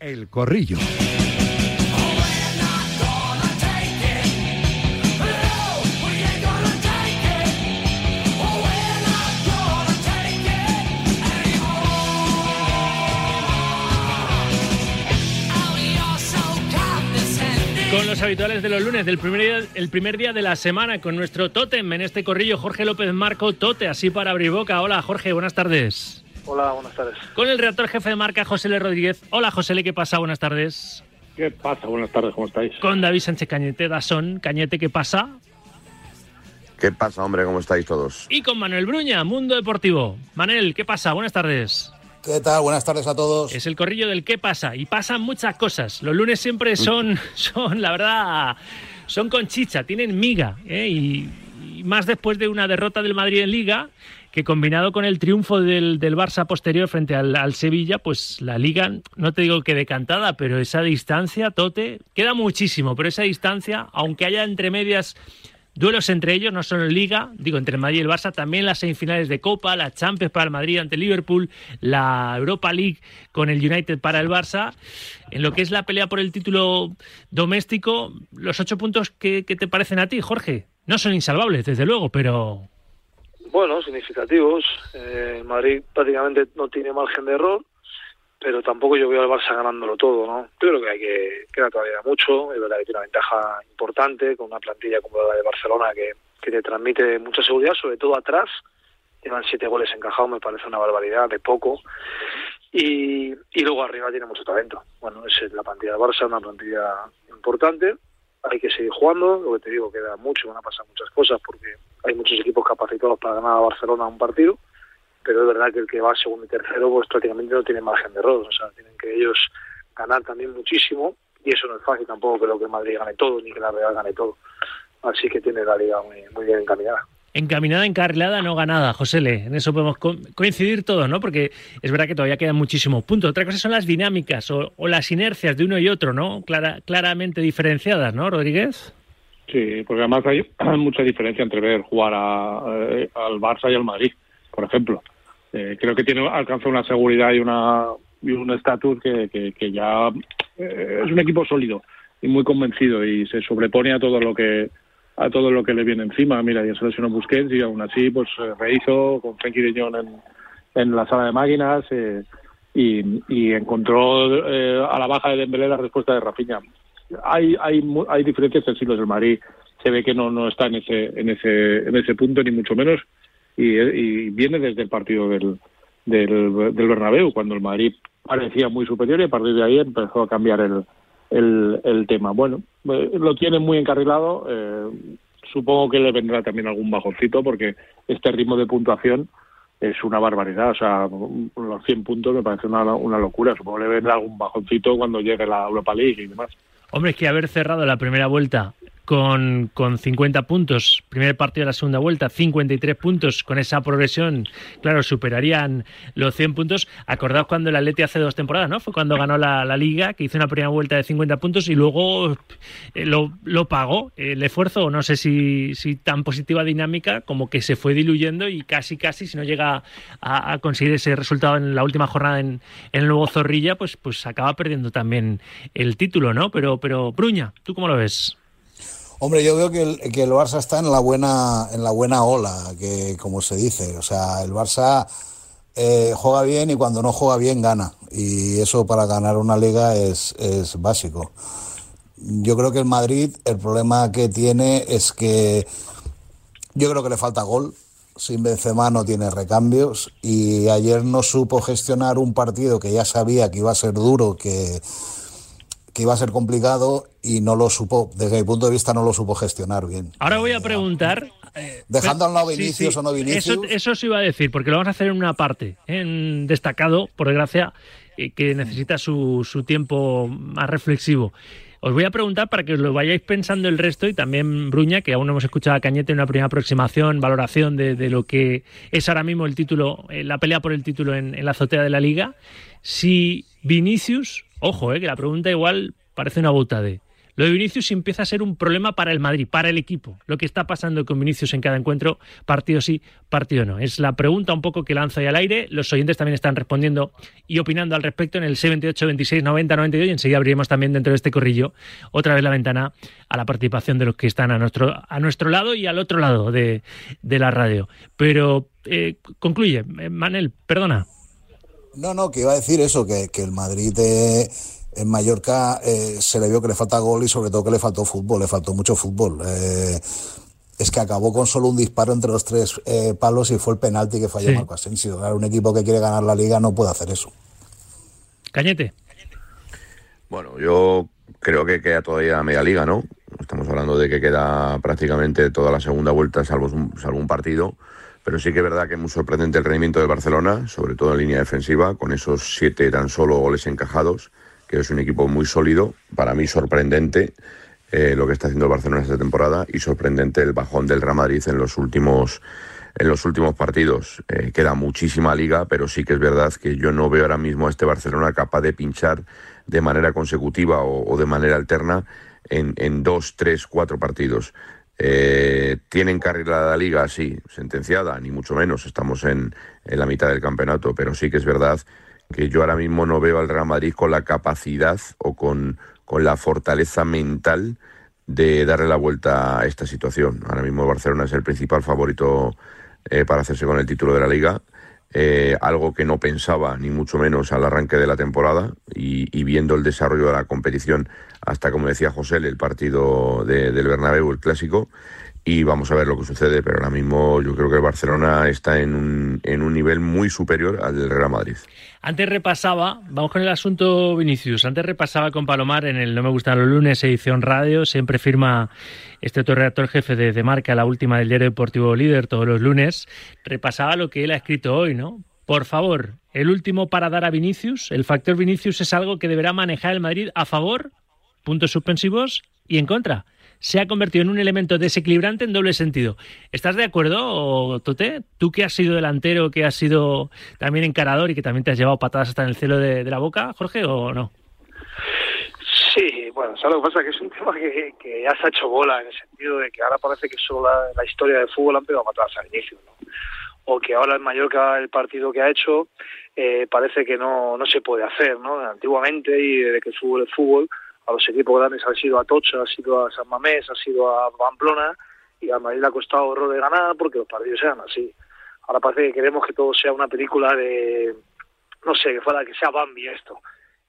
El Corrillo. Con los habituales de los lunes, del primer día, el primer día de la semana, con nuestro tótem en este corrillo, Jorge López Marco, Tote, así para abrir boca. Hola Jorge, buenas tardes. Hola, buenas tardes. Con el redactor jefe de marca, José L. Rodríguez. Hola José L, ¿qué pasa? Buenas tardes. ¿Qué pasa? Buenas tardes, ¿cómo estáis? Con David Sánchez Cañete, Dasón. Cañete, ¿qué pasa? ¿Qué pasa, hombre? ¿Cómo estáis todos? Y con Manuel Bruña, Mundo Deportivo. Manel, ¿qué pasa? Buenas tardes. ¿Qué tal? Buenas tardes a todos. Es el corrillo del qué pasa y pasan muchas cosas. Los lunes siempre son, son la verdad, son con chicha, tienen miga. ¿eh? Y, y, más después de una derrota del Madrid en Liga, que combinado con el triunfo del, del Barça posterior frente al, al, Sevilla, pues la Liga, no te digo que decantada, pero esa distancia, Tote, queda muchísimo, pero esa distancia, aunque haya entre medias duelos entre ellos, no solo en Liga, digo, entre Madrid y el Barça, también las semifinales de Copa, la Champions para el Madrid ante Liverpool, la Europa League con el United para el Barça. En lo que es la pelea por el título doméstico, los ocho puntos que te parecen a ti, Jorge, no son insalvables, desde luego, pero... Bueno, significativos. Eh, Madrid prácticamente no tiene margen de error pero tampoco yo veo al Barça ganándolo todo, ¿no? Yo creo que hay que queda todavía mucho, es verdad que tiene una ventaja importante con una plantilla como la de Barcelona que, que te transmite mucha seguridad, sobre todo atrás, llevan siete goles encajados, me parece una barbaridad, de poco, y, y luego arriba tiene mucho talento. Bueno, es la plantilla de Barça, una plantilla importante, hay que seguir jugando, lo que te digo, queda mucho, van a pasar muchas cosas porque hay muchos equipos capacitados para ganar a Barcelona un partido, pero es verdad que el que va segundo y tercero pues prácticamente no tiene margen de error, o sea, tienen que ellos ganar también muchísimo y eso no es fácil tampoco, creo que Madrid gane todo ni que la Real gane todo, así que tiene la liga muy, bien encaminada. Encaminada, encarrilada, no ganada, José Le. En eso podemos co coincidir todos, ¿no? Porque es verdad que todavía quedan muchísimos puntos. Otra cosa son las dinámicas o, o las inercias de uno y otro, ¿no? Clara, claramente diferenciadas, ¿no, Rodríguez? Sí, porque además hay mucha diferencia entre ver jugar a, eh, al Barça y al Madrid, por ejemplo. Eh, creo que tiene alcanza una seguridad y una y un estatus que, que, ya eh, es un equipo sólido y muy convencido y se sobrepone a todo lo que a todo lo que le viene encima. Mira, ya se lesionó Busquets y aún así pues eh, rehizo con Frenkie de en, en la sala de máquinas eh, y, y encontró eh, a la baja de Dembélé la respuesta de Rafinha. Hay hay hay diferencias sensibles del Madrid. Se ve que no no está en ese en ese en ese punto ni mucho menos y, y viene desde el partido del, del, del Bernabéu cuando el Madrid parecía muy superior y a partir de ahí empezó a cambiar el, el, el tema. Bueno, eh, lo tiene muy encarrilado. Eh, supongo que le vendrá también algún bajoncito porque este ritmo de puntuación es una barbaridad. O sea, los 100 puntos me parece una, una locura. Supongo que le vendrá algún bajoncito cuando llegue la Europa League y demás. Hombre, es que haber cerrado la primera vuelta con, con 50 puntos, primer partido de la segunda vuelta, 53 puntos, con esa progresión, claro, superarían los 100 puntos. Acordaos cuando el Atleti hace dos temporadas, ¿no? Fue cuando ganó la, la Liga, que hizo una primera vuelta de 50 puntos y luego eh, lo, lo, pagó el esfuerzo, no sé si, si tan positiva dinámica, como que se fue diluyendo y casi, casi, si no llega a, conseguir ese resultado en la última jornada en, en, el nuevo Zorrilla, pues, pues acaba perdiendo también el título, ¿no? Pero, pero Bruña, ¿tú cómo lo ves? Hombre, yo veo que el, que el Barça está en la buena en la buena ola, que como se dice, o sea, el Barça eh, juega bien y cuando no juega bien gana y eso para ganar una liga es, es básico. Yo creo que el Madrid el problema que tiene es que yo creo que le falta gol. Sin Benzema no tiene recambios y ayer no supo gestionar un partido que ya sabía que iba a ser duro, que que iba a ser complicado y no lo supo, desde mi punto de vista no lo supo gestionar bien. Ahora voy a preguntar... Eh, Dejando a un lado Vinicius sí, sí. o no Vinicius... Eso, eso se iba a decir, porque lo vamos a hacer en una parte, en destacado, por desgracia, eh, que necesita su, su tiempo más reflexivo. Os voy a preguntar para que os lo vayáis pensando el resto y también Bruña, que aún no hemos escuchado a Cañete en una primera aproximación, valoración de, de, lo que es ahora mismo el título, eh, la pelea por el título en, en la azotea de la liga. Si Vinicius Ojo, eh, que la pregunta igual parece una butade. Lo de Vinicius empieza a ser un problema para el Madrid, para el equipo. Lo que está pasando con Vinicius en cada encuentro, partido sí, partido no. Es la pregunta un poco que lanzo ahí al aire. Los oyentes también están respondiendo y opinando al respecto en el 78, 26, 90, 92 y enseguida abriremos también dentro de este corrillo otra vez la ventana a la participación de los que están a nuestro, a nuestro lado y al otro lado de, la radio. Pero eh, concluye, Manel, perdona. No, no, que iba a decir eso, que, el Madrid eh, en Mallorca eh, se le vio que le falta gol y sobre todo que le faltó fútbol, le faltó mucho fútbol. Eh, es que acabó con solo un disparo entre los tres palos y fue el penalti que falló Marco Asensio. un equipo que quiere ganar la liga no puede hacer eso. Cañete. Bueno, yo creo que queda todavía media liga, ¿no? Estamos hablando de que queda prácticamente toda la segunda vuelta, salvo salvo un partido. Pero sí que es verdad que es muy sorprendente el rendimiento del Barcelona, sobre todo en línea defensiva, con esos siete tan solo goles encajados, que es un equipo muy sólido. Para mí sorprendente eh, lo que está haciendo el Barcelona esta temporada y sorprendente el bajón del Real Madrid en los últimos en los últimos partidos. Eh, queda muchísima liga, pero sí que es verdad que yo no veo ahora mismo a este Barcelona capaz de pinchar de manera consecutiva o, de manera alterna en, en, dos, tres, cuatro partidos. Eh, ¿Tienen carrera la liga? Sí, sentenciada, ni mucho menos. Estamos en, en, la mitad del campeonato, pero sí que es verdad que yo ahora mismo no veo al Real Madrid con la capacidad o con, con la fortaleza mental de darle la vuelta a esta situación. Ahora mismo Barcelona es el principal favorito eh, para hacerse con el título de la liga. Eh, algo que no pensaba ni mucho menos al arranque de la temporada y, viendo el desarrollo de la competición hasta, como decía José, el partido de, del Bernabéu, el clásico, y vamos a ver lo que sucede, pero ahora mismo yo creo que el Barcelona está en un, en un nivel muy superior al del Real Madrid. Antes repasaba, vamos con el asunto Vinicius, antes repasaba con Palomar en el No me gustan los lunes, edición radio, siempre firma este autorreactor jefe de, de marca, la última del diario deportivo líder todos los lunes, repasaba lo que él ha escrito hoy, ¿no? Por favor, el último para dar a Vinicius, el factor Vinicius es algo que deberá manejar el Madrid a favor, puntos suspensivos, y en contra se ha convertido en un elemento desequilibrante en doble sentido. ¿Estás de acuerdo, Tote? Tú que has sido delantero, que has sido también encarador y que también te has llevado patadas hasta en el cielo de, la boca, Jorge, o no? Sí, bueno, ¿sabes lo que pasa? Que es un tema que, ya se ha hecho bola en el sentido de que ahora parece que solo la, historia del fútbol han pegado patadas al inicio, ¿no? O que ahora el Mallorca, el partido que ha hecho, eh, parece que no, no se puede hacer, ¿no? Antiguamente y desde que el fútbol es fútbol, a los equipos grandes ha sido a Tocha, ha sido a San Mamés, ha sido a Pamplona y a Madrid le ha costado horror de ganar porque los partidos sean así. Ahora parece que queremos que todo sea una película de, no sé, que fuera que sea Bambi esto.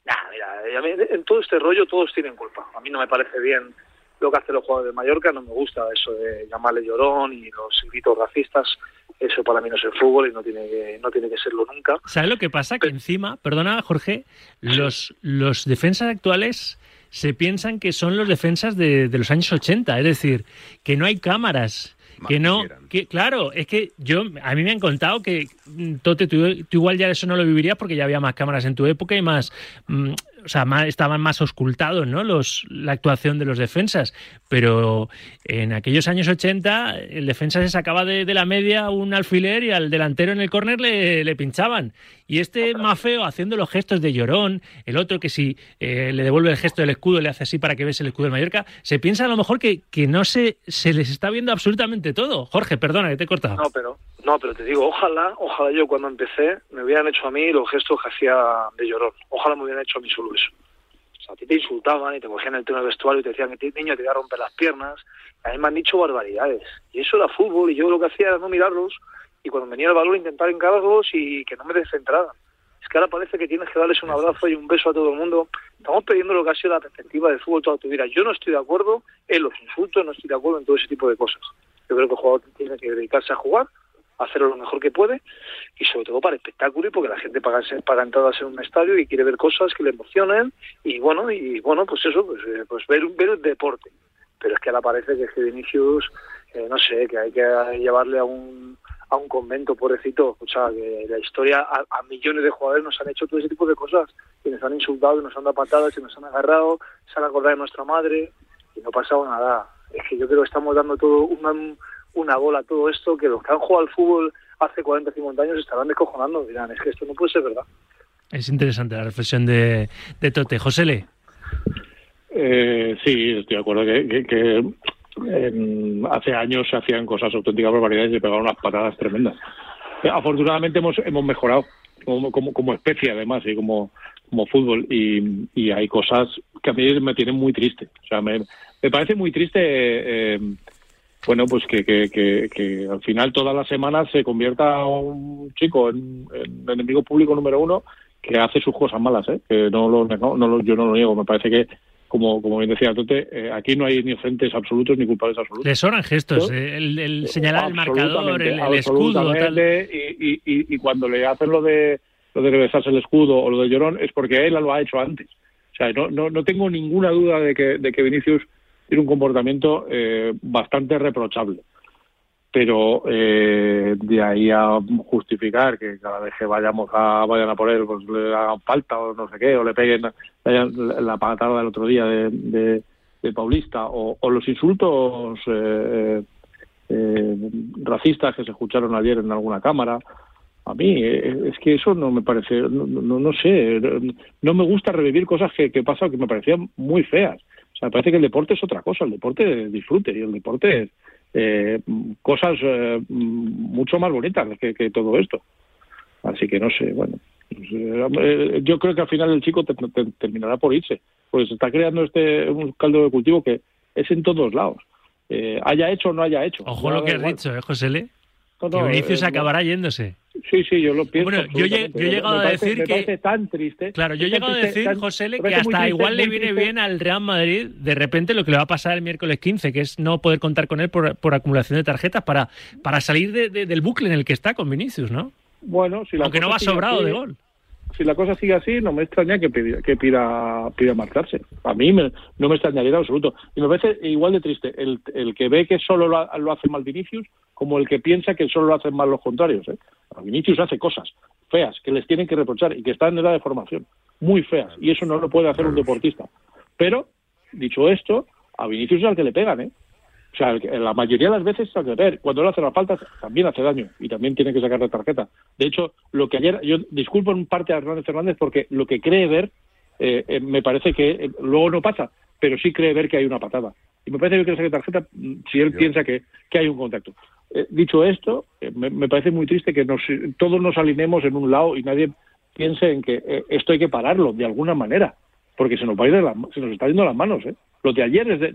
Nah, mira, en todo este rollo todos tienen culpa. A mí no me parece bien lo que hacen los jugadores de Mallorca, no me gusta eso de llamarle llorón y los gritos racistas. Eso para mí no es el fútbol y no tiene que, no tiene que serlo nunca. ¿Sabes lo que pasa? Que encima, perdona Jorge, los, los defensas actuales se piensan que son los defensas de, los años 80, es decir, que no hay cámaras, que no, que claro, es que yo a mí me han contado que mm, Tote, tú, igual ya eso no lo vivirías porque ya había más cámaras en tu época y más mm, o sea, estaban más oscultados, ¿no? Los, la actuación de los defensas. Pero en aquellos años 80, el defensa se sacaba de, la media un alfiler y al delantero en el córner le, le, pinchaban. Y este más feo haciendo los gestos de llorón, el otro que si eh, le devuelve el gesto del escudo, le hace así para que ves el escudo de Mallorca, se piensa a lo mejor que, que no se, se les está viendo absolutamente todo. Jorge, perdona que te he cortado. No, pero no, pero te digo, ojalá, ojalá yo cuando empecé me hubieran hecho a mí los gestos que hacía de llorón. Ojalá me hubieran hecho a mí solo eso. O sea, a ti te insultaban y te cogían el tema del vestuario y te decían que niño te iba a romper las piernas. A mí me han dicho barbaridades. Y eso era fútbol y yo lo que hacía era no mirarlos y cuando venía el balón intentar encararlos y que no me descentraran. Es que ahora parece que tienes que darles un abrazo y un beso a todo el mundo. Estamos perdiendo lo que ha sido la perspectiva del fútbol toda tu vida. Yo no estoy de acuerdo en los insultos, no estoy de acuerdo en todo ese tipo de cosas. Yo creo que el jugador tiene que dedicarse a jugar hacerlo lo mejor que puede y sobre todo para espectáculo y porque la gente paga, paga entradas en un estadio y quiere ver cosas que le emocionen y bueno, y bueno, pues eso, pues, eh, pues ver, ver el deporte. Pero es que ahora parece que es que Vinicius, eh, no sé, que hay que llevarle a un, a un convento, pobrecito. O sea, que la historia, a, millones de jugadores nos han hecho todo ese tipo de cosas. Y nos han insultado, y nos han dado patadas, y nos han agarrado, se han acordado de nuestra madre, y no ha pasado nada. Es que yo creo que estamos dando todo un, una bola todo esto, que los que han jugado al fútbol hace 40 50 años estarán descojonando. Dirán, es que esto no puede ser verdad. Es interesante la reflexión de, de Tote. José Le. Eh, sí, estoy de acuerdo que, hace años se hacían cosas auténticas barbaridades y se pegaban unas patadas tremendas. Afortunadamente hemos, hemos mejorado como, como, como especie además y como, como fútbol y, y, hay cosas que a mí me tienen muy triste. O sea, me, me parece muy triste, eh, bueno, pues que, que, que, al final todas las semanas se convierta un chico en, enemigo público número uno que hace sus cosas malas, ¿eh? que no lo, no, no, yo no lo niego. Me parece que como, como bien decía Tote, eh, aquí no hay ni ofentes absolutos ni culpables absolutos. Le sobran gestos, eh, el, señalar el marcador, el, escudo. Y, y, y, cuando le hacen lo de lo de regresarse el escudo o lo de Llorón es porque él lo ha hecho antes. O sea, no, no, no tengo ninguna duda de que, de que Vinicius tiene un comportamiento eh, bastante reprochable. Pero eh, de ahí a justificar que cada vez que vayamos a, vayan a por él, pues le hagan falta o no sé qué, o le peguen la patada del otro día de, de, Paulista, o, los insultos eh, racistas que se escucharon ayer en alguna cámara, a mí es que eso no me parece, no, no, no sé, no me gusta revivir cosas que, que pasan que me parecían muy feas me parece que el deporte es otra cosa, el deporte es disfrute y el deporte es eh, cosas eh, mucho más bonitas que, todo esto. Así que no sé, bueno, pues, eh, yo creo que al final el chico terminará por irse, pues se está creando este un caldo de cultivo que es en todos lados. haya hecho o no haya hecho. Ojo lo que has dicho, ¿eh, José Le? que Vinicius acabará yéndose. Sí, sí, yo lo pienso. Bueno, yo, he llegado a decir que. tan triste. Claro, yo he llegado a decir, José, que hasta igual le viene bien al Real Madrid de repente lo que le va a pasar el miércoles 15, que es no poder contar con él por, por acumulación de tarjetas para, para salir del bucle en el que está con Vinicius, ¿no? Bueno, si la Aunque no va sobrado de gol si la cosa sigue así, no me extraña que pida, que pida, pida marcharse. A mí no me extrañaría en absoluto. Y me parece igual de triste el, el que ve que solo lo, lo, hace mal Vinicius como el que piensa que solo lo hacen mal los contrarios. ¿eh? Vinicius hace cosas feas que les tienen que reprochar y que están en edad de formación, muy feas. Y eso no lo puede hacer un deportista. Pero, dicho esto, a Vinicius es al que le pegan, ¿eh? O sea, la mayoría de las veces, ver, cuando le hace las faltas, también hace daño y también tiene que sacar la tarjeta. De hecho, lo que ayer, yo disculpo en parte a Hernández Fernández porque lo que cree ver, eh, eh, me parece que eh, luego no pasa, pero sí cree ver que hay una patada. Y me parece que le saque tarjeta si él piensa que, hay un contacto. dicho esto, me, parece muy triste que nos, todos nos alineemos en un lado y nadie piense en que esto hay que pararlo de alguna manera, porque se nos va a ir se nos está yendo las manos, ¿eh? Lo de ayer es de,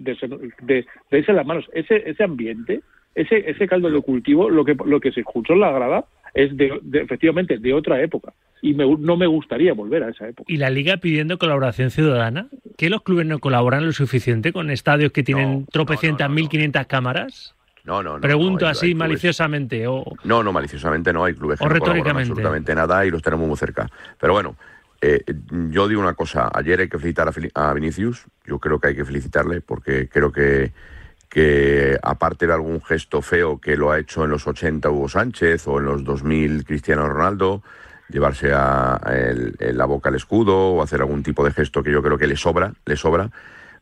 de, de, las manos. Ese, ese ambiente, ese, ese caldo de cultivo, lo que, lo que se escuchó en la grada es de, efectivamente de otra época. Y no me gustaría volver a esa época. ¿Y la Liga pidiendo colaboración ciudadana? ¿Que los clubes no colaboran lo suficiente con estadios que tienen tropecientas, mil quinientas cámaras? No, no, no. Pregunto así maliciosamente. O... No, no, maliciosamente no. Hay clubes que no absolutamente nada y los tenemos muy cerca. Pero bueno, eh, yo digo una cosa, ayer hay que felicitar a, Vinicius, yo creo que hay que felicitarle porque creo que, que aparte de algún gesto feo que lo ha hecho en los 80 Hugo Sánchez o en los 2000 Cristiano Ronaldo, llevarse a, la boca al escudo o hacer algún tipo de gesto que yo creo que le sobra, le sobra,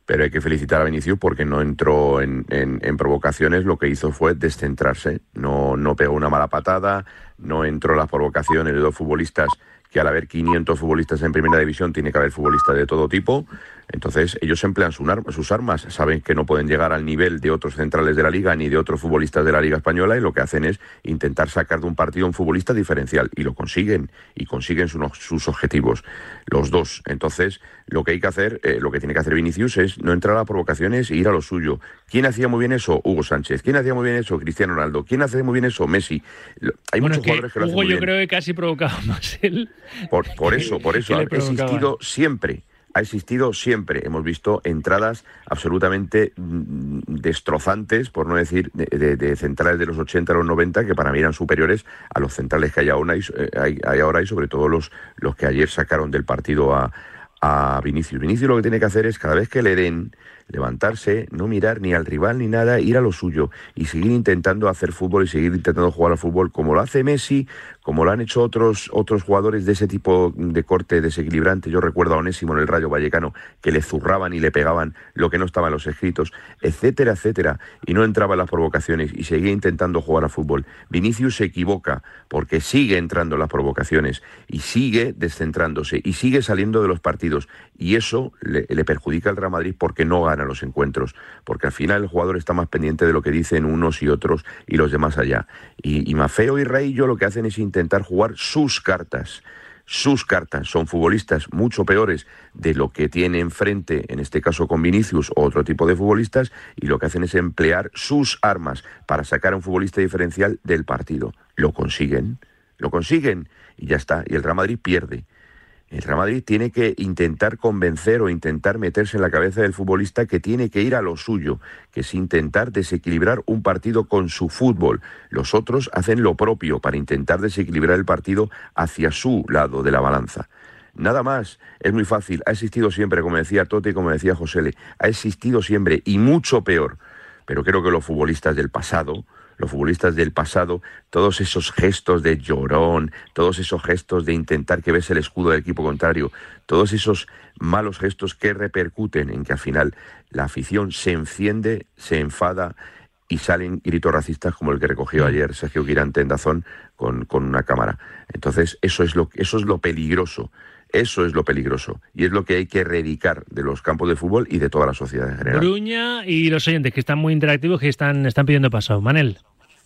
pero hay que felicitar a Vinicius porque no entró en, en, provocaciones, lo que hizo fue descentrarse, no, no pegó una mala patada, no entró en las provocaciones de dos futbolistas que al haber 500 futbolistas en primera división tiene que haber futbolistas de todo tipo. Entonces ellos emplean sus armas, saben que no pueden llegar al nivel de otros centrales de la liga ni de otros futbolistas de la liga española y lo que hacen es intentar sacar de un partido un futbolista diferencial y lo consiguen y consiguen sus objetivos los dos. Entonces lo que hay que hacer, eh, lo que tiene que hacer Vinicius es no entrar a provocaciones e ir a lo suyo. ¿Quién hacía muy bien eso? Hugo Sánchez. ¿Quién hacía muy bien eso? Cristiano Ronaldo. ¿Quién hace muy bien eso? Messi. Hay muchos jugadores que lo hacen muy yo creo que casi provocaba más él. Por, eso, por eso ha existido siempre ha existido siempre. Hemos visto entradas absolutamente mm, destrozantes, por no decir de, centrales de los 80 a los 90, que para mí eran superiores a los centrales que hay ahora y, eh, hay, ahora y sobre todo los, los que ayer sacaron del partido a, a Vinicius. Vinicius lo que tiene que hacer es cada vez que le den levantarse, no mirar ni al rival ni nada, ir a lo suyo y seguir intentando hacer fútbol y seguir intentando jugar al fútbol como lo hace Messi, como lo han hecho otros, otros jugadores de ese tipo de corte desequilibrante. Yo recuerdo a Onésimo en el Rayo Vallecano que le zurraban y le pegaban lo que no estaba en los escritos, etcétera, etcétera, y no entraba en las provocaciones y seguía intentando jugar al fútbol. Vinicius se equivoca porque sigue entrando en las provocaciones y sigue descentrándose y sigue saliendo de los partidos. Y eso le, perjudica al Real Madrid porque no gana los encuentros. Porque al final el jugador está más pendiente de lo que dicen unos y otros y los demás allá. Y, y Mafeo y Rey lo que hacen es intentar jugar sus cartas sus cartas. Son futbolistas mucho peores de lo que tiene enfrente, en este caso con Vinicius o otro tipo de futbolistas, y lo que hacen es emplear sus armas para sacar a un futbolista diferencial del partido. Lo consiguen, lo consiguen y ya está. Y el Real Madrid pierde. El Real Madrid tiene que intentar convencer o intentar meterse en la cabeza del futbolista que tiene que ir a lo suyo, que es intentar desequilibrar un partido con su fútbol. Los otros hacen lo propio para intentar desequilibrar el partido hacia su lado de la balanza. Nada más, es muy fácil, ha existido siempre, como decía Tote como decía José, ha existido siempre y mucho peor. Pero creo que los futbolistas del pasado, los futbolistas del pasado, todos esos gestos de llorón, todos esos gestos de intentar que ves el escudo del equipo contrario, todos esos malos gestos que repercuten en que al final la afición se enciende, se enfada y salen gritos racistas como el que recogió ayer Sergio Quirante en Dazón con, con una cámara. Entonces, eso es lo, eso es lo peligroso. Eso es lo peligroso y es lo que hay que erradicar de los campos de fútbol y de toda la sociedad en general. Bruña y los oyentes que están muy interactivos que están, están pidiendo paso. Manel.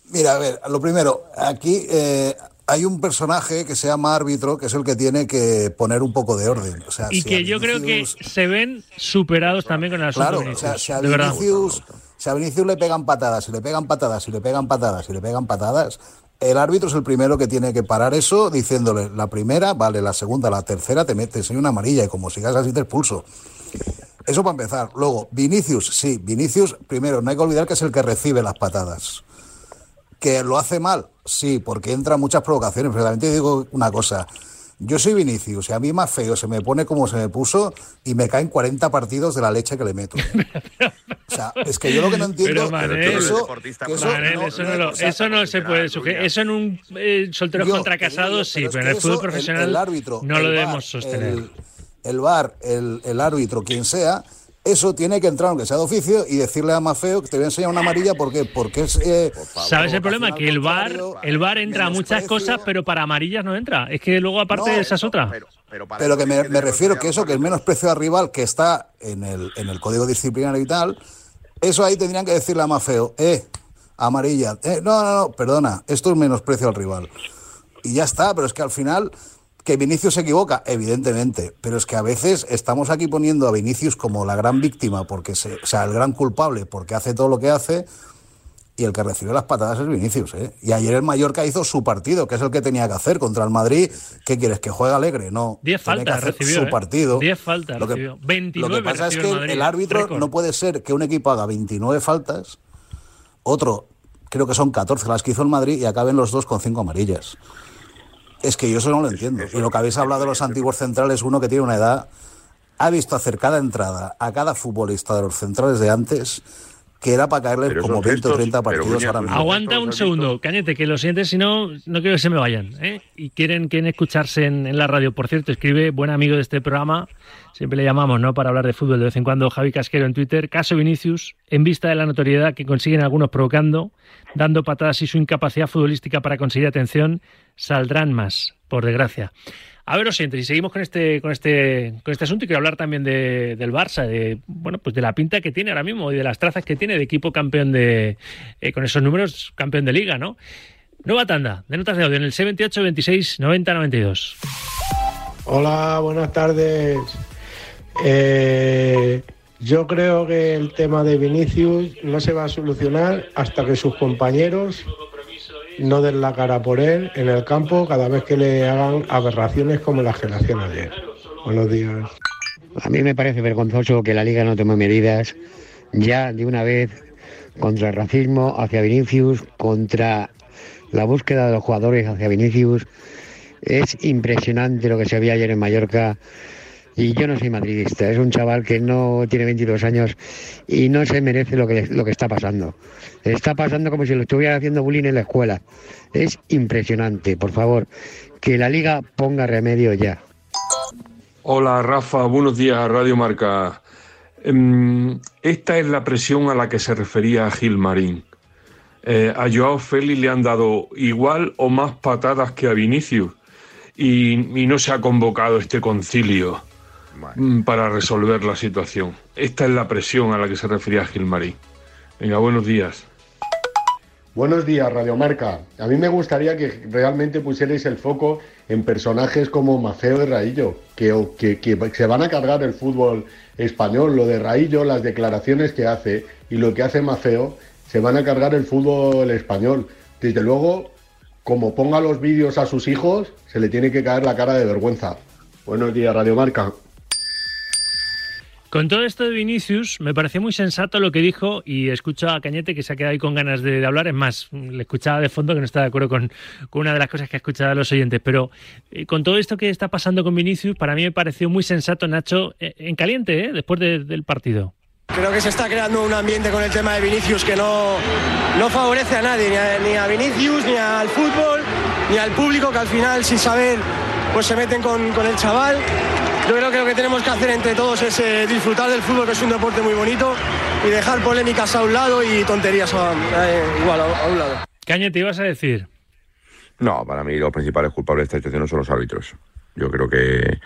Mira, a ver, lo primero, aquí eh, hay un personaje que se llama árbitro, que es el que tiene que poner un poco de orden. O sea, y que yo creo que se ven superados también con el asunto Claro, o sea, si a, Vinicius, si a Vinicius le pegan patadas, si le pegan patadas, si le pegan patadas, si le pegan patadas, el árbitro es el primero que tiene que parar eso diciéndole la primera, vale, la segunda, la tercera, te metes en una amarilla y como sigas así te expulso. Eso para empezar. Luego, Vinicius, sí, Vinicius, primero, no hay que olvidar que es el que recibe las patadas. ¿Que lo hace mal? Sí, porque entra muchas provocaciones. Pero también te digo una cosa. Yo soy Vinicius y a mí más feo se me pone como se me puso y me caen 40 partidos de la leche que le meto. O sea, es que yo lo que no entiendo es eso, eso, no, se puede sugerir. Eso en un eh, soltero contra casado sí, pero, en el fútbol profesional árbitro, no lo debemos sostener. El, el VAR, el, el árbitro, quien sea, eso tiene que entrar, aunque sea de oficio, y decirle a Mafeo que te voy a enseñar una amarilla porque, porque es. Eh, ¿Sabes el problema? Que el bar, el bar entra a muchas cosas, pero para amarillas no entra. Es que luego, aparte, esa es otra. Pero, que me, refiero que eso, que el menosprecio al rival que está en el, en el código disciplinario y tal, eso ahí tendrían que decirle a Mafeo, eh, amarilla. Eh, no, no, no, perdona, esto es menosprecio al rival. Y ya está, pero es que al final que Vinicius se equivoca, evidentemente, pero es que a veces estamos aquí poniendo a Vinicius como la gran víctima, porque se, o sea, el gran culpable, porque hace todo lo que hace, y el que recibe las patadas es Vinicius. ¿eh? Y ayer el Mallorca hizo su partido, que es el que tenía que hacer contra el Madrid. ¿Qué quieres? ¿Que juegue alegre? No. 10 faltas recibió. Su ¿eh? partido. 10 faltas lo que, Lo que pasa es que el, árbitro no puede ser que un equipo haga 29 faltas, otro, creo que son 14 las que hizo el Madrid, y acaben los dos con 5 amarillas. Es que yo eso no lo entiendo. y lo que habéis hablado de los antiguos centrales, uno que tiene una edad, ha visto hacer cada entrada a cada futbolista de los centrales de antes que era para caerle como 20 o 30 partidos ahora mismo. Aguanta un segundo, Cañete, que los siguientes, si no, no quiero que se me vayan. ¿eh? Y quieren, quieren escucharse en, la radio. Por cierto, escribe buen amigo de este programa, siempre le llamamos, ¿no? Para hablar de fútbol de vez en cuando, Javi Casquero en Twitter. Caso Vinicius, en vista de la notoriedad que consiguen algunos provocando, dando patadas y su incapacidad futbolística para conseguir atención, saldrán más, por desgracia. A ver, os y seguimos con este, con este, con este asunto y quiero hablar también de, del Barça, de bueno, pues de la pinta que tiene ahora mismo y de las trazas que tiene de equipo campeón de, eh, con esos números, campeón de liga, ¿no? Nueva tanda de notas de audio en el 78 26 90 92. Hola, buenas tardes. Eh, yo creo que el tema de Vinicius no se va a solucionar hasta que sus compañeros no den la cara por él en el campo cada vez que le hagan aberraciones como le hacían ayer. Buenos días. A mí me parece vergonzoso que la liga no tome medidas ya de una vez contra el racismo hacia Vinicius, contra la búsqueda de los jugadores hacia Vinicius. Es impresionante lo que se vio ayer en Mallorca y yo no soy madridista, es un chaval que no tiene 22 años y no se merece lo que, lo que está pasando. Está pasando como si lo estuviera haciendo bullying en la escuela. Es impresionante, por favor, que la liga ponga remedio ya. Hola Rafa, buenos días Radio Marca. Em, esta es la presión a la que se refería Gil Marín. Eh, a Joao Félix le han dado igual o más patadas que a Vinicius y no se ha convocado este concilio. Mm, para resolver la situación. Esta es la presión a la que se refería Gilmarín. Venga, buenos días. Buenos días, Radiomarca. A mí me gustaría que realmente pusierais el foco en personajes como Mafeo y Raillo, que, que, que, se van a cargar el fútbol español. Lo de Raillo, las declaraciones que hace y lo que hace Mafeo, se van a cargar el fútbol español. Desde luego, como ponga los vídeos a sus hijos, se le tiene que caer la cara de vergüenza. Buenos días, Radio Marca. Con todo esto de Vinicius, me pareció muy sensato lo que dijo y escucho a Cañete que se ha quedado ahí con ganas de, hablar. Es más, le escuchaba de fondo que no está de acuerdo con, una de las cosas que ha escuchado a los oyentes. Pero eh, con todo esto que está pasando con Vinicius, para mí me pareció muy sensato, Nacho, eh, en caliente, ¿eh? después del partido. Creo que se está creando un ambiente con el tema de Vinicius que no, no favorece a nadie, ni a, Vinicius, ni al fútbol, ni al público que al final, sin saber, pues se meten con, el chaval. Yo creo que lo que tenemos que hacer entre todos es eh, disfrutar del fútbol, que es un deporte muy bonito, y dejar polémicas a un lado y tonterías a, eh, igual a, un lado. Caña, te ibas a decir? No, para mí los principales culpables de esta situación no son los árbitros. Yo creo que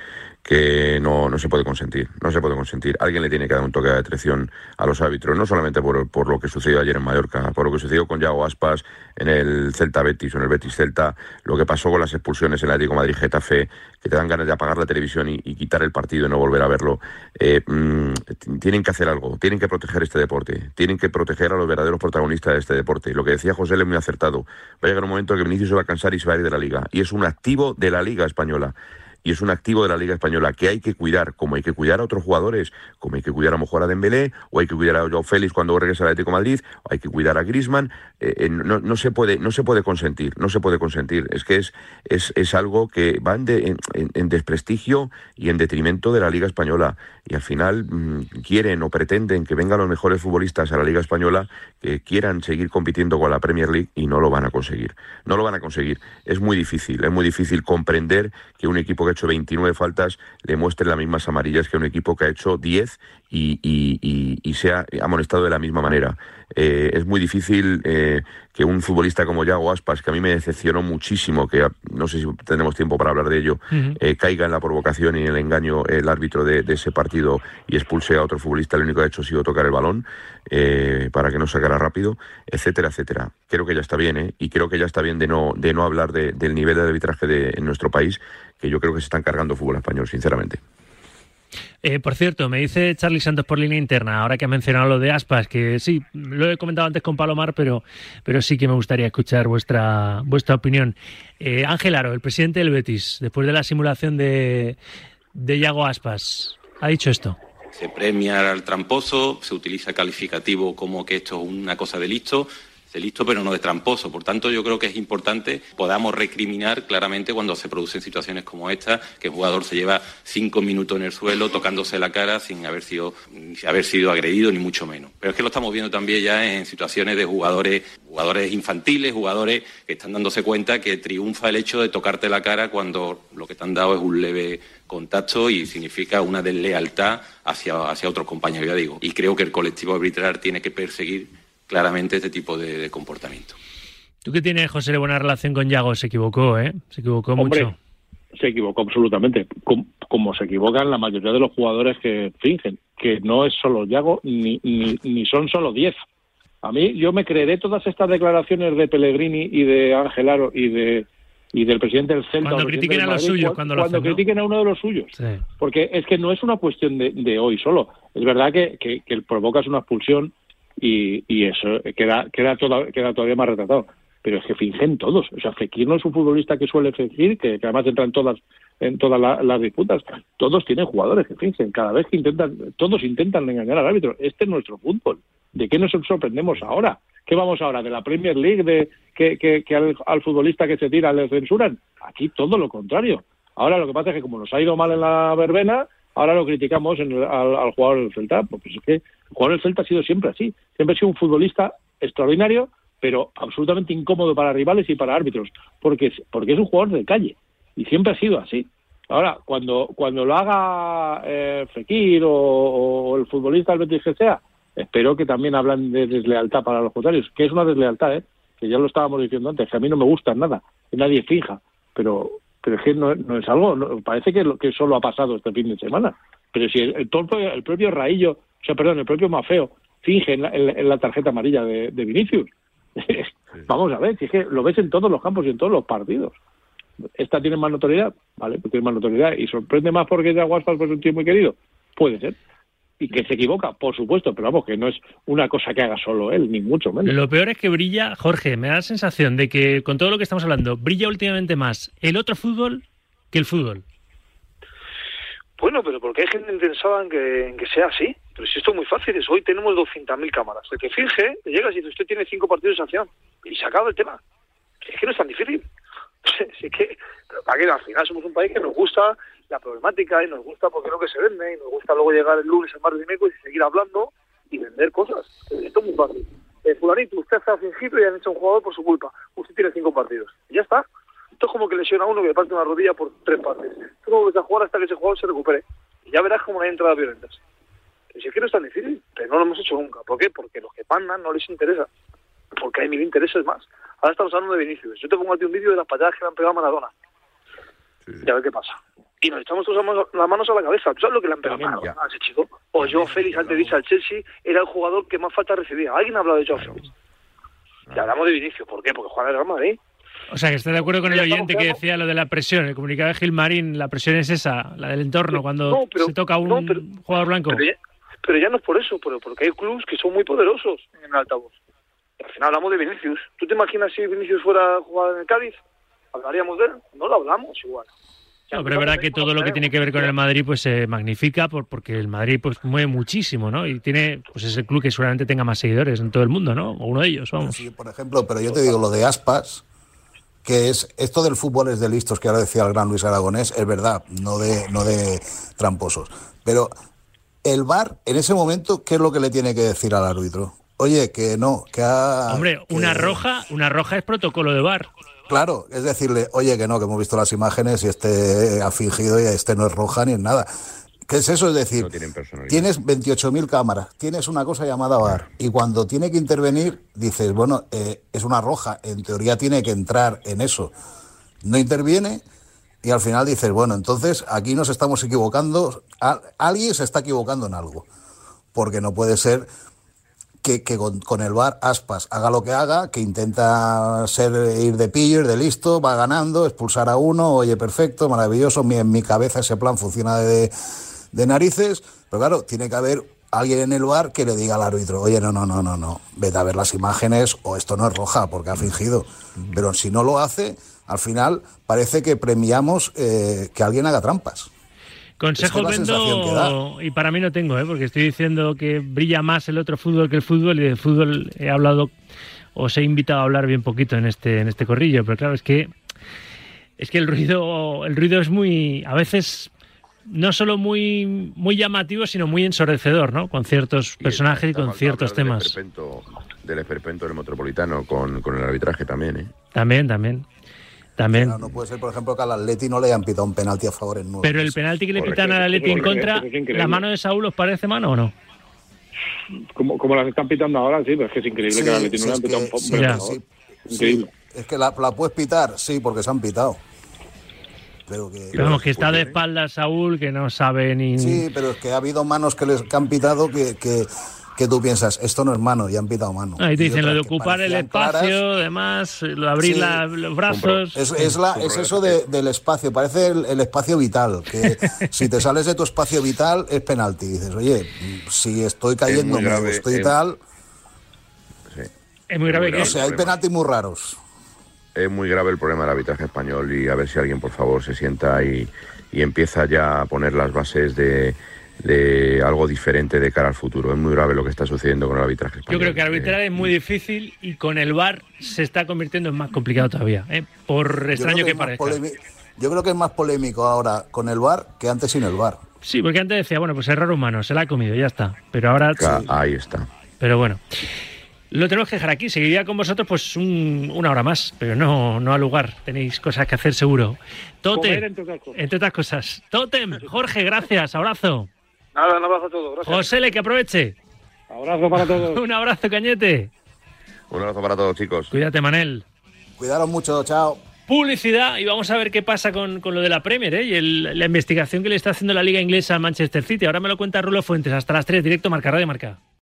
que no, no se puede consentir, no se puede consentir. Alguien le tiene que dar un toque de atención a los árbitros, no solamente por, por, lo que sucedió ayer en Mallorca, por lo que sucedió con Yago Aspas en el Celta Betis o en el Betis Celta, lo que pasó con las expulsiones en el Atlético Madrid Getafe, que te dan ganas de apagar la televisión y, quitar el partido y no volver a verlo. Eh, mm, tienen que hacer algo, tienen que proteger este deporte, tienen que proteger a los verdaderos protagonistas de este deporte. Lo que decía José es muy acertado. Va a llegar un momento que Vinicius se va a cansar y se va a ir de la liga. Y es un activo de la liga española y es un activo de la Liga Española que hay que cuidar, como hay que cuidar a otros jugadores, como hay que cuidar a mejor a Dembélé, o hay que cuidar a Joao Félix cuando regresa al Atlético Madrid, o hay que cuidar a Griezmann, eh, eh, no, se puede, no se puede consentir, no se puede consentir. Es que es, es, algo que va en, en, desprestigio y en detrimento de la Liga Española. Y al final mm, quieren o pretenden que vengan los mejores futbolistas a la Liga Española que quieran seguir compitiendo con la Premier League y no lo van a conseguir. No lo van a conseguir. Es muy difícil, es muy difícil comprender que un equipo que ha hecho 29 faltas le muestre las mismas amarillas que un equipo que ha hecho 10 y, y, se ha amonestado de la misma manera. Eh, es muy difícil eh, que un futbolista como Yago Aspas, que a mí me decepcionó muchísimo, que no sé si tendremos tiempo para hablar de ello, eh, caiga en la provocación y en el engaño el árbitro de, ese partido y expulse a otro futbolista, lo único que ha hecho ha sido tocar el balón para que no sacara rápido, etcétera, etcétera. Creo que ya está bien, y creo que ya está bien de no, de no hablar del nivel de arbitraje de, en nuestro país, que yo creo que se están cargando fútbol español, sinceramente. Eh, por cierto, me dice Charlie Santos por línea interna, ahora que ha mencionado lo de Aspas, que sí, lo he comentado antes con Palomar, pero, pero sí que me gustaría escuchar vuestra, vuestra opinión. Eh, Ángel Aro, el presidente del Betis, después de la simulación de, de Yago Aspas, ha dicho esto. Se premia al tramposo, se utiliza calificativo como que esto es una cosa de listo, de listo pero no de tramposo. Por tanto, yo creo que es importante podamos recriminar claramente cuando se producen situaciones como esta, que el jugador se lleva cinco minutos en el suelo tocándose la cara sin haber sido, haber sido agredido, ni mucho menos. Pero es que lo estamos viendo también ya en situaciones de jugadores, jugadores infantiles, jugadores que están dándose cuenta que triunfa el hecho de tocarte la cara cuando lo que te han dado es un leve contacto y significa una deslealtad hacia, hacia otros compañeros, ya digo. Y creo que el colectivo arbitral tiene que perseguir claramente este tipo de, comportamiento. Tú que tienes, José, buena relación con Yago, se equivocó, ¿eh? Se equivocó mucho. Se equivocó absolutamente, como, se equivocan la mayoría de los jugadores que fingen, que no es solo Yago ni, ni, son solo 10. A mí, yo me creeré todas estas declaraciones de Pellegrini y de Angelaro y de y del presidente del Celta. Cuando critiquen a los suyos, cuando, cuando critiquen a uno de los suyos. Porque es que no es una cuestión de, hoy solo. Es verdad que, que, que provocas una expulsión y, eso queda, queda, queda todavía más retratado. Pero es que fingen todos. O sea, Fekir no es un futbolista que suele fingir, que, además entra en todas, en todas las disputas. Todos tienen jugadores que fingen. Cada vez que intentan, todos intentan engañar al árbitro. Este es nuestro fútbol. ¿De qué nos sorprendemos ahora? ¿Qué vamos ahora? ¿De la Premier League? ¿De que, que, al, futbolista que se tira le censuran? Aquí todo lo contrario. Ahora lo que pasa es que como nos ha ido mal en la verbena, ahora lo criticamos al, jugador del Celta, porque es que el jugador del Celta ha sido siempre así, siempre ha sido un futbolista extraordinario, pero absolutamente incómodo para rivales y para árbitros, porque, porque es un jugador de calle, y siempre ha sido así. Ahora, cuando, cuando lo haga eh, Fekir o, el futbolista del Betis que sea, espero que también hablan de deslealtad para los contrarios, que es una deslealtad, ¿eh? que ya lo estábamos diciendo antes, que a mí no me gusta nada, nadie fija, pero pero es que no, es algo, parece que, que solo ha pasado este fin de semana. Pero si el, el, el propio Raillo, o sea, perdón, el propio Mafeo finge en la, en la tarjeta amarilla de, de Vinicius. Vamos a ver, si es que lo ves en todos los campos y en todos los partidos. ¿Esta tiene más notoriedad? Vale, pues tiene más notoriedad. ¿Y sorprende más porque ya pues, es un tío muy querido? Puede ser. Y que se equivoca, por supuesto, pero vamos, que no es una cosa que haga solo él, ni mucho menos. Lo peor es que brilla, Jorge, me da la sensación de que con todo lo que estamos hablando, brilla últimamente más el otro fútbol que el fútbol. Bueno, pero porque hay gente interesada en que, en que sea así. Pero si esto es muy fácil, es hoy tenemos 200.000 cámaras. El que finge, llega y dice, usted tiene cinco partidos de sanción. Y se acaba el tema. Es que no es tan difícil. es que, pero para que al final somos un país que nos gusta la problemática y nos gusta porque es lo que se vende y nos gusta luego llegar el lunes al mar de Meco y seguir hablando y vender cosas. Esto es muy fácil. Eh, fulanito, usted ha fingido y han hecho un jugador por su culpa. Usted tiene cinco partidos. Y ya está. Esto es como que lesiona a uno que le parte una rodilla por tres partes. Tú no vas a jugar hasta que ese jugador se recupere. Y ya verás cómo hay entradas violentas. Si es que no es tan difícil, pero no lo hemos hecho nunca. ¿Por qué? Porque los que mandan no les interesa. Porque hay mil intereses más. Ahora estamos hablando de Vinicius. Yo te pongo a ti un vídeo de las patadas que le han pegado a Maradona. Sí. Y a ver qué pasa. Y nos echamos todas las manos a la cabeza. ¿Tú sabes lo que le han pegado a Maradona a ese chico? O Joe Félix, antes dice al Chelsea, era el jugador que más falta recibía. ¿Alguien ha hablado de Joe Félix? Y hablamos de Vinicius. ¿Por qué? Porque juega en el Real Madrid. O sea, que está de acuerdo con el oyente que decía lo de la presión. El comunicado de Gilmarín, la presión es esa, la del entorno, cuando no, pero, se toca a un no, pero, jugador blanco. Pero ya, pero ya, no es por eso, pero porque hay clubes que son muy poderosos en el altavoz. Y al final hablamos de Vinicius. ¿Tú te imaginas si Vinicius fuera a jugar en el Cádiz? ¿Hablaríamos de él? No lo hablamos igual. No, pero es verdad que todo lo que tiene que ver con el Madrid pues se magnifica por, porque el Madrid pues mueve muchísimo, ¿no? Y tiene pues es el club que seguramente tenga más seguidores en todo el mundo, ¿no? O uno de ellos, vamos. Sí, por ejemplo, pero yo te digo lo de Aspas, que es esto del fútbol es de listos que ahora decía el gran Luis Aragonés, es verdad, no de no de tramposos, pero el VAR en ese momento qué es lo que le tiene que decir al árbitro? Oye, que no, que ha Hombre, que... una roja, una roja es protocolo de VAR. Claro, es decirle, oye, que no, que hemos visto las imágenes y este ha fingido y este no es roja ni es nada. ¿Qué es eso? Es decir, no tienes 28.000 cámaras, tienes una cosa llamada VAR y cuando tiene que intervenir dices, bueno, eh, es una roja, en teoría tiene que entrar en eso. No interviene y al final dices, bueno, entonces aquí nos estamos equivocando, alguien se está equivocando en algo, porque no puede ser que, que con, con, el VAR Aspas haga lo que haga, que intenta ser ir de pillo, ir de listo, va ganando, expulsar a uno, oye, perfecto, maravilloso, mi, en mi cabeza ese plan funciona de, de narices, pero claro, tiene que haber alguien en el bar que le diga al árbitro, oye, no, no, no, no, no, vete a ver las imágenes o esto no es roja porque ha fingido. Pero si no lo hace, al final parece que premiamos eh, que alguien haga trampas. Consejo vendo y para mí no tengo, ¿eh? porque estoy diciendo que brilla más el otro fútbol que el fútbol y de fútbol he hablado os he invitado a hablar bien poquito en este en este corrillo, pero claro, es que es que el ruido el ruido es muy a veces no solo muy muy llamativo, sino muy ensordecedor, ¿no? Con ciertos y personajes y con ciertos del temas. Esperpento, del esperpento del metropolitano con, con el arbitraje también, ¿eh? También, también. También. Claro, no puede ser, por ejemplo, que al Atleti no le hayan pitado un penalti a favor en nueve. Pero el penalti que le pitan al Atleti en contra, ¿la mano de Saúl os parece mano o no? Como, como las están pitando ahora, sí, pero es que es increíble Sí, que al Atleti no le han pitado que- un no, increíble. Es que la, la puedes pitar, sí, porque se han pitado. Pero que. Pero que está de espaldas Saúl, que no sabe ni... Sí, pero es que ha habido manos que les que han pitado que, que, que tú piensas, esto no es mano, y han pitado mano. Ahí te dicen lo de ocupar el espacio, además, abrir Sí. la- los brazos. Es, es, la, es eso de- del espacio, parece el, el espacio vital, que si te sales de tu espacio vital es penalti. Dices, oye, si estoy cayendo, muy grave, estoy es- tal. Es muy grave que... O sea, hay penaltis muy raros. Es muy grave el problema del arbitraje español y a ver si alguien, por favor, se sienta y, y empieza ya a poner las bases de, de algo diferente de cara al futuro. Es muy grave lo que está sucediendo con el arbitraje Yo español. creo que arbitrar Eh, es muy difícil y con el VAR se está convirtiendo en más complicado todavía, ¿eh? por Yo extraño que, parezca. Yo creo que es más polémico ahora con el VAR que antes sin el VAR. Sí, porque antes decía, bueno, pues error humano, se la ha comido, ya está. Pero ahora... Ahí está. Pero bueno. Lo tenemos que dejar aquí. Seguiría con vosotros pues un- una hora más, pero no, no al lugar. Tenéis cosas que hacer seguro. Totem, entre otras cosas. entre otras cosas. Totem, Jorge, gracias, abrazo. Nada, un abrazo a todos. Gracias. Josele, que aproveche. Abrazo para todos. Un abrazo, Cañete. Un abrazo para todos, chicos. Cuídate, Manel. Cuidaros mucho, chao. publicidad y vamos a ver qué pasa con, con lo de la Premier ¿eh? y el- la investigación que le está haciendo la Liga Inglesa al Manchester City. Ahora me lo cuenta Rulo Fuentes. Hasta las 3, directo Marca Radio Marca.